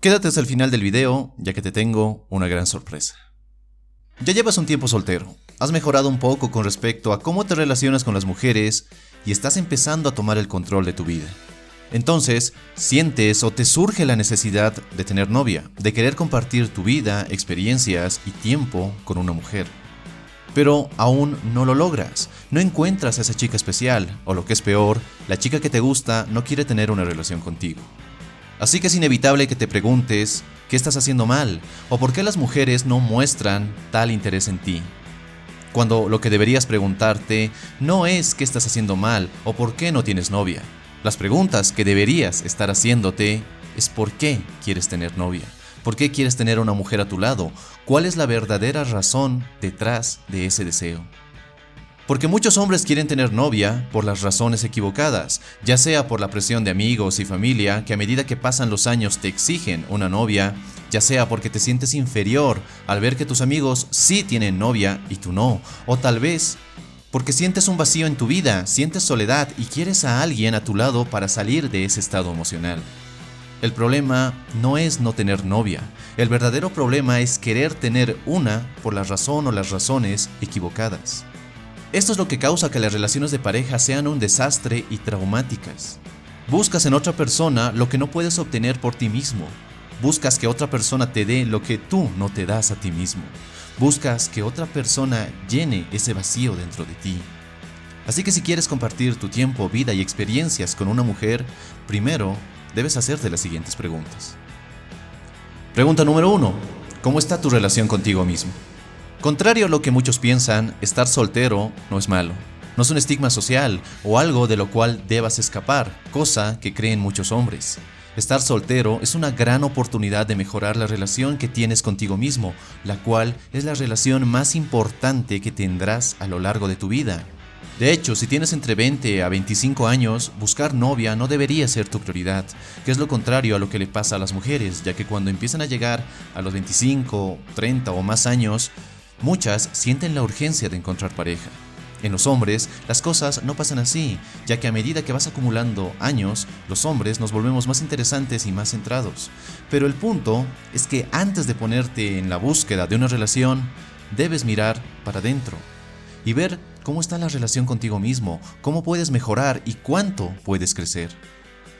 Quédate hasta el final del video, ya que te tengo una gran sorpresa. Ya llevas un tiempo soltero, has mejorado un poco con respecto a cómo te relacionas con las mujeres y estás empezando a tomar el control de tu vida. Entonces, sientes o te surge la necesidad de tener novia, de querer compartir tu vida, experiencias y tiempo con una mujer. Pero aún no lo logras, no encuentras a esa chica especial, o lo que es peor, la chica que te gusta no quiere tener una relación contigo. Así que es inevitable que te preguntes, ¿qué estás haciendo mal? ¿O por qué las mujeres no muestran tal interés en ti? Cuando lo que deberías preguntarte no es qué estás haciendo mal o por qué no tienes novia. Las preguntas que deberías estar haciéndote es por qué quieres tener novia. ¿Por qué quieres tener una mujer a tu lado? ¿Cuál es la verdadera razón detrás de ese deseo? Porque muchos hombres quieren tener novia por las razones equivocadas, ya sea por la presión de amigos y familia que a medida que pasan los años te exigen una novia, ya sea porque te sientes inferior al ver que tus amigos sí tienen novia y tú no, o tal vez porque sientes un vacío en tu vida, sientes soledad y quieres a alguien a tu lado para salir de ese estado emocional. El problema no es no tener novia, el verdadero problema es querer tener una por la razón o las razones equivocadas. Esto es lo que causa que las relaciones de pareja sean un desastre y traumáticas. Buscas en otra persona lo que no puedes obtener por ti mismo. Buscas que otra persona te dé lo que tú no te das a ti mismo. Buscas que otra persona llene ese vacío dentro de ti. Así que si quieres compartir tu tiempo, vida y experiencias con una mujer, primero debes hacerte las siguientes preguntas. Pregunta número 1. ¿Cómo está tu relación contigo mismo? Contrario a lo que muchos piensan, estar soltero no es malo. No es un estigma social o algo de lo cual debas escapar, cosa que creen muchos hombres. Estar soltero es una gran oportunidad de mejorar la relación que tienes contigo mismo, la cual es la relación más importante que tendrás a lo largo de tu vida. De hecho, si tienes entre 20 a 25 años, buscar novia no debería ser tu prioridad, que es lo contrario a lo que le pasa a las mujeres, ya que cuando empiezan a llegar a los 25, 30 o más años, Muchas sienten la urgencia de encontrar pareja. En los hombres, las cosas no pasan así, ya que a medida que vas acumulando años, los hombres nos volvemos más interesantes y más centrados. Pero el punto es que antes de ponerte en la búsqueda de una relación, debes mirar para adentro y ver cómo está la relación contigo mismo, cómo puedes mejorar y cuánto puedes crecer.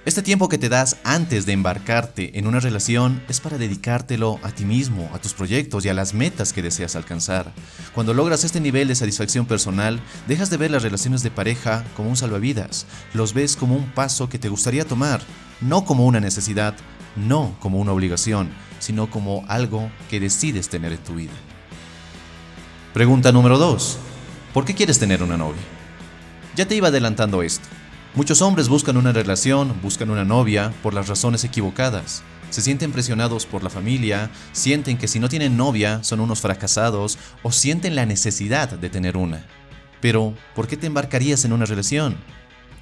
Este tiempo que te das antes de embarcarte en una relación es para dedicártelo a ti mismo, a tus proyectos y a las metas que deseas alcanzar. Cuando logras este nivel de satisfacción personal, dejas de ver las relaciones de pareja como un salvavidas, los ves como un paso que te gustaría tomar, no como una necesidad, no como una obligación, sino como algo que decides tener en tu vida. Pregunta número 2. ¿Por qué quieres tener una novia? Ya te iba adelantando esto. Muchos hombres buscan una relación, buscan una novia por las razones equivocadas. Se sienten presionados por la familia, sienten que si no tienen novia son unos fracasados o sienten la necesidad de tener una. Pero, ¿por qué te embarcarías en una relación?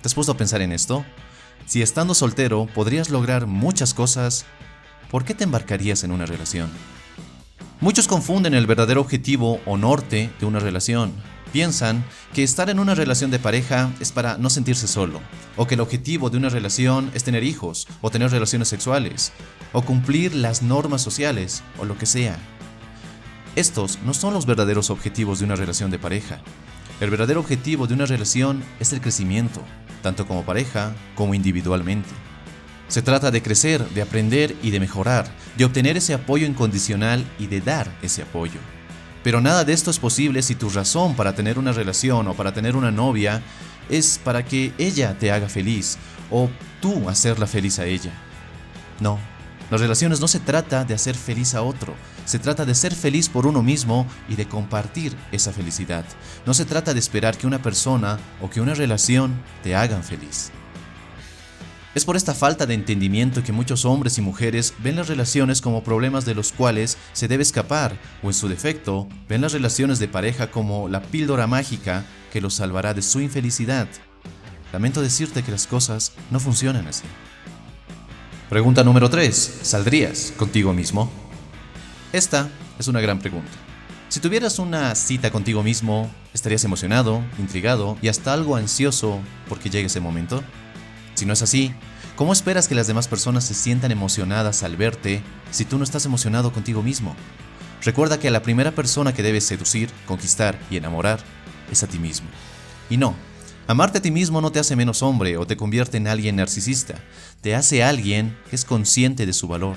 ¿Te has puesto a pensar en esto? Si estando soltero podrías lograr muchas cosas, ¿por qué te embarcarías en una relación? Muchos confunden el verdadero objetivo o norte de una relación piensan que estar en una relación de pareja es para no sentirse solo, o que el objetivo de una relación es tener hijos, o tener relaciones sexuales, o cumplir las normas sociales, o lo que sea. Estos no son los verdaderos objetivos de una relación de pareja. El verdadero objetivo de una relación es el crecimiento, tanto como pareja como individualmente. Se trata de crecer, de aprender y de mejorar, de obtener ese apoyo incondicional y de dar ese apoyo. Pero nada de esto es posible si tu razón para tener una relación o para tener una novia es para que ella te haga feliz o tú hacerla feliz a ella. No, las relaciones no se trata de hacer feliz a otro, se trata de ser feliz por uno mismo y de compartir esa felicidad. No se trata de esperar que una persona o que una relación te hagan feliz. Es por esta falta de entendimiento que muchos hombres y mujeres ven las relaciones como problemas de los cuales se debe escapar, o en su defecto, ven las relaciones de pareja como la píldora mágica que los salvará de su infelicidad. Lamento decirte que las cosas no funcionan así. Pregunta número 3. ¿Saldrías contigo mismo? Esta es una gran pregunta. Si tuvieras una cita contigo mismo, ¿estarías emocionado, intrigado y hasta algo ansioso porque llegue ese momento? Si no es así, ¿Cómo esperas que las demás personas se sientan emocionadas al verte si tú no estás emocionado contigo mismo? Recuerda que la primera persona que debes seducir, conquistar y enamorar es a ti mismo. Y no, amarte a ti mismo no te hace menos hombre o te convierte en alguien narcisista, te hace alguien que es consciente de su valor.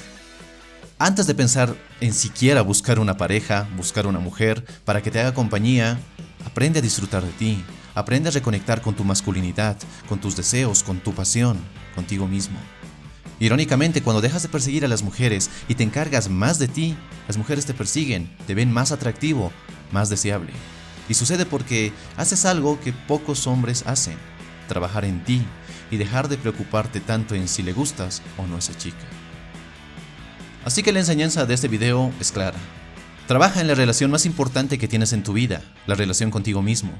Antes de pensar en siquiera buscar una pareja, buscar una mujer para que te haga compañía, aprende a disfrutar de ti, aprende a reconectar con tu masculinidad, con tus deseos, con tu pasión, contigo mismo. Irónicamente, cuando dejas de perseguir a las mujeres y te encargas más de ti, las mujeres te persiguen, te ven más atractivo, más deseable. Y sucede porque haces algo que pocos hombres hacen, trabajar en ti y dejar de preocuparte tanto en si le gustas o no a esa chica. Así que la enseñanza de este video es clara. Trabaja en la relación más importante que tienes en tu vida, la relación contigo mismo.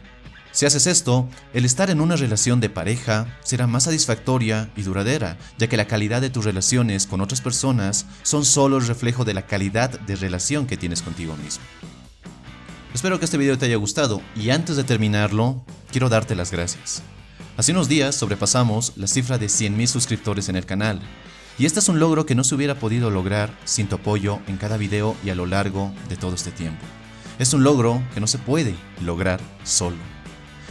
Si haces esto, el estar en una relación de pareja será más satisfactoria y duradera, ya que la calidad de tus relaciones con otras personas son solo el reflejo de la calidad de relación que tienes contigo mismo. Espero que este video te haya gustado y antes de terminarlo, quiero darte las gracias. Hace unos días sobrepasamos la cifra de 100.000 suscriptores en el canal, y este es un logro que no se hubiera podido lograr sin tu apoyo en cada video y a lo largo de todo este tiempo. Es un logro que no se puede lograr solo.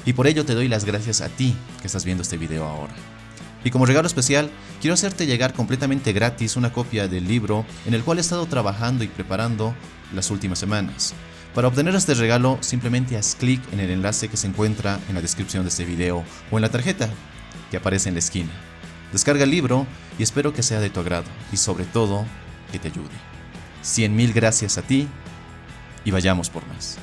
Y por ello te doy las gracias a ti que estás viendo este video ahora. Y como regalo especial, quiero hacerte llegar completamente gratis una copia del libro en el cual he estado trabajando y preparando las últimas semanas. Para obtener este regalo, simplemente haz clic en el enlace que se encuentra en la descripción de este video o en la tarjeta que aparece en la esquina. Descarga el libro y espero que sea de tu agrado y sobre todo que te ayude. Cien mil gracias a ti y vayamos por más.